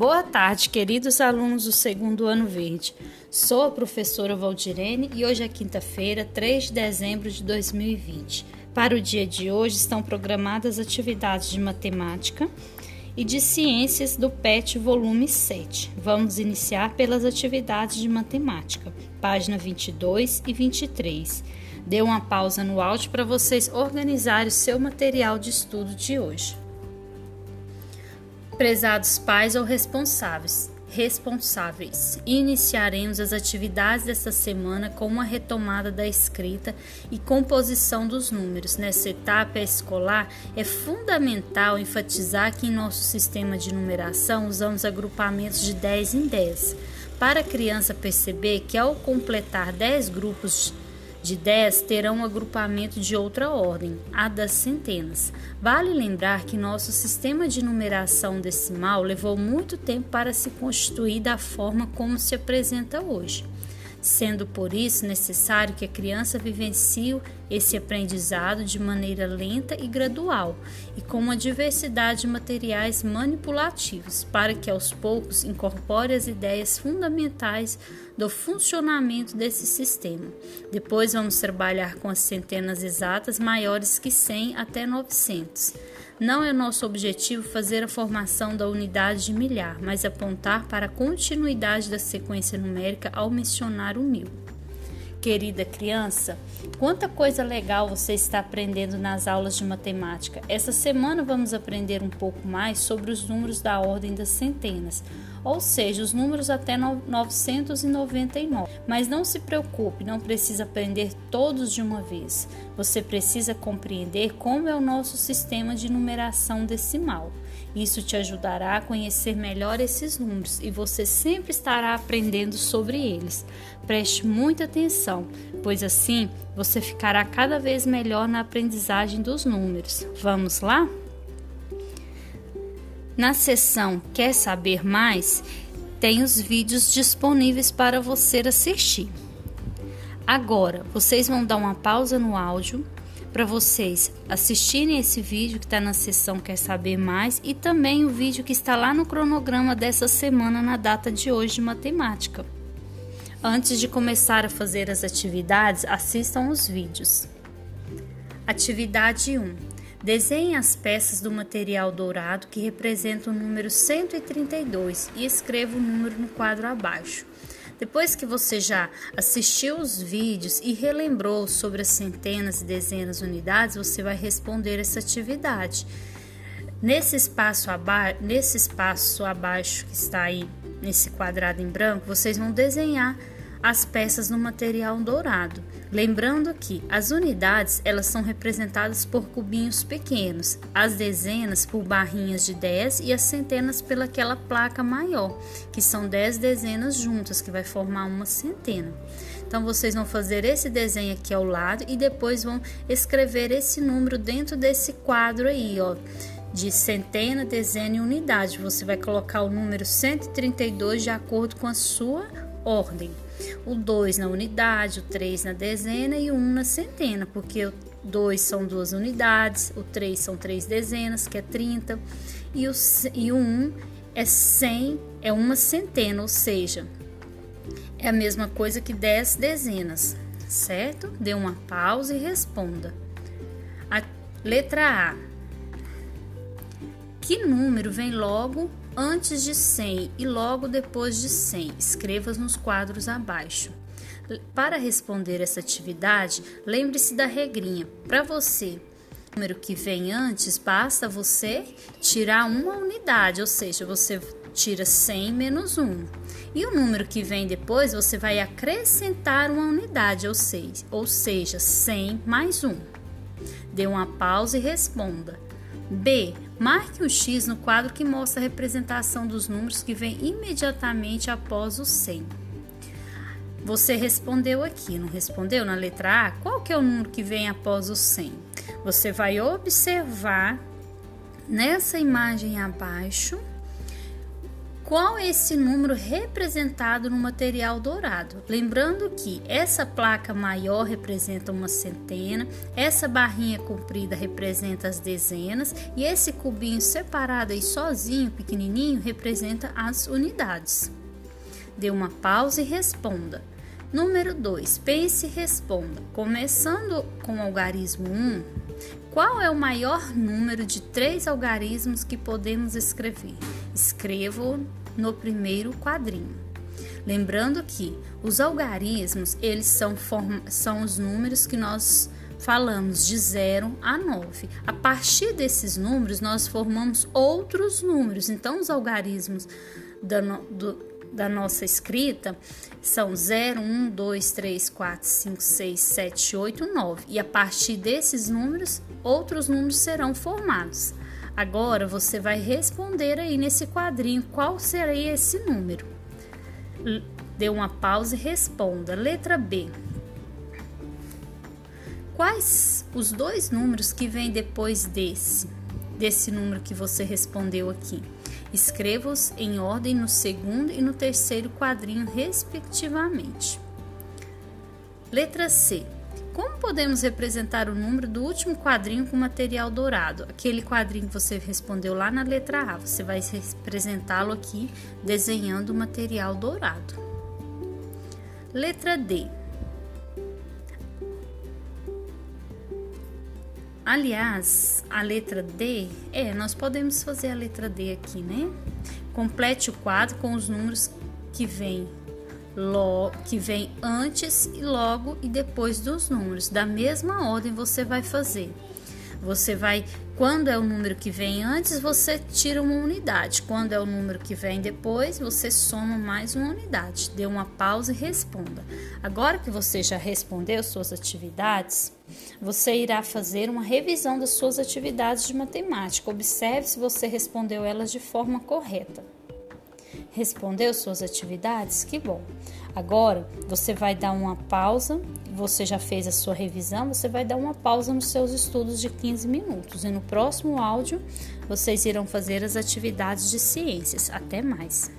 Boa tarde, queridos alunos do segundo ano verde. Sou a professora Valdirene e hoje é quinta-feira, 3 de dezembro de 2020. Para o dia de hoje estão programadas atividades de matemática e de ciências do PET volume 7. Vamos iniciar pelas atividades de matemática, página 22 e 23. Dê uma pausa no áudio para vocês organizarem o seu material de estudo de hoje. Prezados pais ou responsáveis, responsáveis, iniciaremos as atividades desta semana com uma retomada da escrita e composição dos números. Nessa etapa escolar, é fundamental enfatizar que em nosso sistema de numeração usamos agrupamentos de 10 em 10, para a criança perceber que ao completar 10 grupos de 10 terão um agrupamento de outra ordem, a das centenas. Vale lembrar que nosso sistema de numeração decimal levou muito tempo para se constituir da forma como se apresenta hoje sendo por isso necessário que a criança vivencie esse aprendizado de maneira lenta e gradual e com uma diversidade de materiais manipulativos, para que aos poucos incorpore as ideias fundamentais do funcionamento desse sistema. Depois vamos trabalhar com as centenas exatas maiores que 100 até 900. Não é nosso objetivo fazer a formação da unidade de milhar, mas apontar para a continuidade da sequência numérica ao mencionar o mil. Querida criança, quanta coisa legal você está aprendendo nas aulas de matemática. Essa semana vamos aprender um pouco mais sobre os números da ordem das centenas, ou seja, os números até 999. Mas não se preocupe, não precisa aprender todos de uma vez. Você precisa compreender como é o nosso sistema de numeração decimal. Isso te ajudará a conhecer melhor esses números e você sempre estará aprendendo sobre eles. Preste muita atenção, pois assim você ficará cada vez melhor na aprendizagem dos números. Vamos lá? Na seção Quer saber mais? Tem os vídeos disponíveis para você assistir. Agora, vocês vão dar uma pausa no áudio para vocês assistirem esse vídeo que está na seção Quer Saber Mais e também o vídeo que está lá no cronograma dessa semana na data de hoje de matemática. Antes de começar a fazer as atividades, assistam os vídeos. Atividade 1. Desenhe as peças do material dourado que representa o número 132 e escreva o número no quadro abaixo. Depois que você já assistiu os vídeos e relembrou sobre as centenas e dezenas de unidades, você vai responder essa atividade. Nesse espaço, nesse espaço abaixo que está aí, nesse quadrado em branco, vocês vão desenhar as peças no material dourado. Lembrando que as unidades elas são representadas por cubinhos pequenos, as dezenas por barrinhas de 10 e as centenas pelaquela placa maior, que são 10 dezenas juntas, que vai formar uma centena. Então vocês vão fazer esse desenho aqui ao lado e depois vão escrever esse número dentro desse quadro aí, ó de centena, dezena e unidade. Você vai colocar o número 132 de acordo com a sua ordem o 2 na unidade, o 3 na dezena e o 1 um na centena, porque o 2 são duas unidades, o 3 são três dezenas, que é 30, e o, e o 1 um é 100, é uma centena, ou seja, é a mesma coisa que 10 dezenas, certo? Dê uma pausa e responda. A letra A. Que número vem logo antes de 100 e logo depois de 100. Escreva nos quadros abaixo. Para responder essa atividade, lembre-se da regrinha. Para você, o número que vem antes, basta você tirar uma unidade, ou seja, você tira 100 menos 1. E o número que vem depois, você vai acrescentar uma unidade, ou seja, ou seja 100 mais 1. Dê uma pausa e responda. B. Marque um X no quadro que mostra a representação dos números que vem imediatamente após o 100. Você respondeu aqui, não respondeu na letra A? Qual que é o número que vem após o 100? Você vai observar nessa imagem abaixo qual é esse número representado no material dourado? Lembrando que essa placa maior representa uma centena, essa barrinha comprida representa as dezenas e esse cubinho separado aí sozinho, pequenininho, representa as unidades. Dê uma pausa e responda. Número 2. Pense e responda. Começando com o algarismo 1, um, qual é o maior número de três algarismos que podemos escrever? Escrevo no primeiro quadrinho. Lembrando que os algarismos, eles são, são os números que nós falamos de 0 a 9. A partir desses números, nós formamos outros números. Então, os algarismos da, no, do, da nossa escrita são 0, 1, 2, 3, 4, 5, 6, 7, 8, 9. E a partir desses números, outros números serão formados. Agora você vai responder aí nesse quadrinho qual seria esse número. Dê uma pausa e responda. Letra B. Quais os dois números que vêm depois desse, desse número que você respondeu aqui? Escreva-os em ordem no segundo e no terceiro quadrinho, respectivamente. Letra C. Como podemos representar o número do último quadrinho com material dourado? Aquele quadrinho que você respondeu lá na letra A, você vai representá-lo aqui desenhando o material dourado. Letra D. Aliás, a letra D, é, nós podemos fazer a letra D aqui, né? Complete o quadro com os números que vêm logo, que vem antes e logo e depois dos números. Da mesma ordem você vai fazer. Você vai, quando é o número que vem antes, você tira uma unidade. Quando é o número que vem depois, você soma mais uma unidade. Dê uma pausa e responda. Agora que você já respondeu suas atividades, você irá fazer uma revisão das suas atividades de matemática. Observe se você respondeu elas de forma correta. Respondeu suas atividades? Que bom. Agora você vai dar uma pausa. Você já fez a sua revisão, você vai dar uma pausa nos seus estudos de 15 minutos. E no próximo áudio vocês irão fazer as atividades de ciências. Até mais.